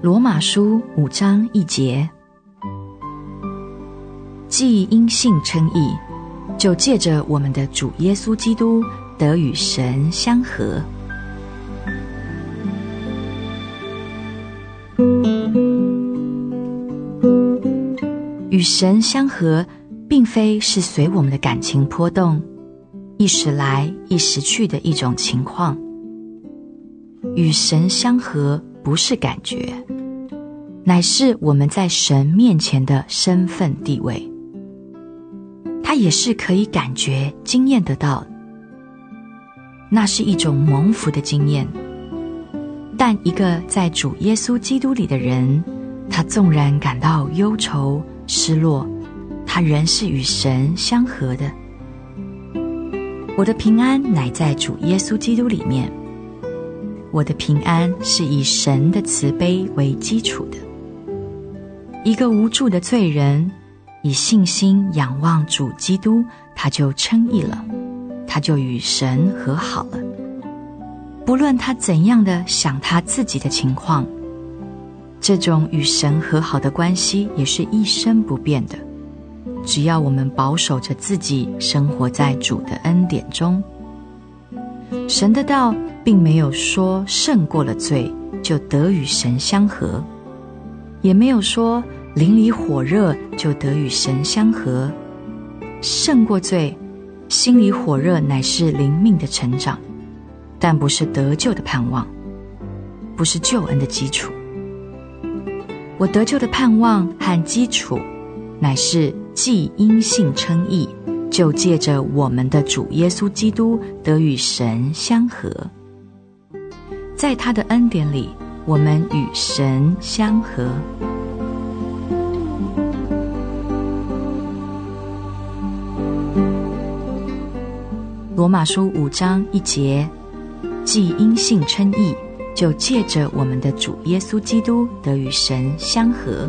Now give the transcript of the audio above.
罗马书五章一节，既因信称义，就借着我们的主耶稣基督得与神相合。与神相合，并非是随我们的感情波动，一时来一时去的一种情况。与神相合不是感觉，乃是我们在神面前的身份地位。它也是可以感觉、经验得到，那是一种蒙福的经验。但一个在主耶稣基督里的人，他纵然感到忧愁、失落，他仍是与神相合的。我的平安乃在主耶稣基督里面。我的平安是以神的慈悲为基础的。一个无助的罪人，以信心仰望主基督，他就称义了，他就与神和好了。不论他怎样的想他自己的情况，这种与神和好的关系也是一生不变的。只要我们保守着自己，生活在主的恩典中，神的道。并没有说胜过了罪就得与神相合，也没有说灵里火热就得与神相合。胜过罪，心里火热乃是灵命的成长，但不是得救的盼望，不是救恩的基础。我得救的盼望和基础，乃是既因信称义，就借着我们的主耶稣基督得与神相合。在他的恩典里，我们与神相合。罗马书五章一节，既因信称义，就借着我们的主耶稣基督得与神相合。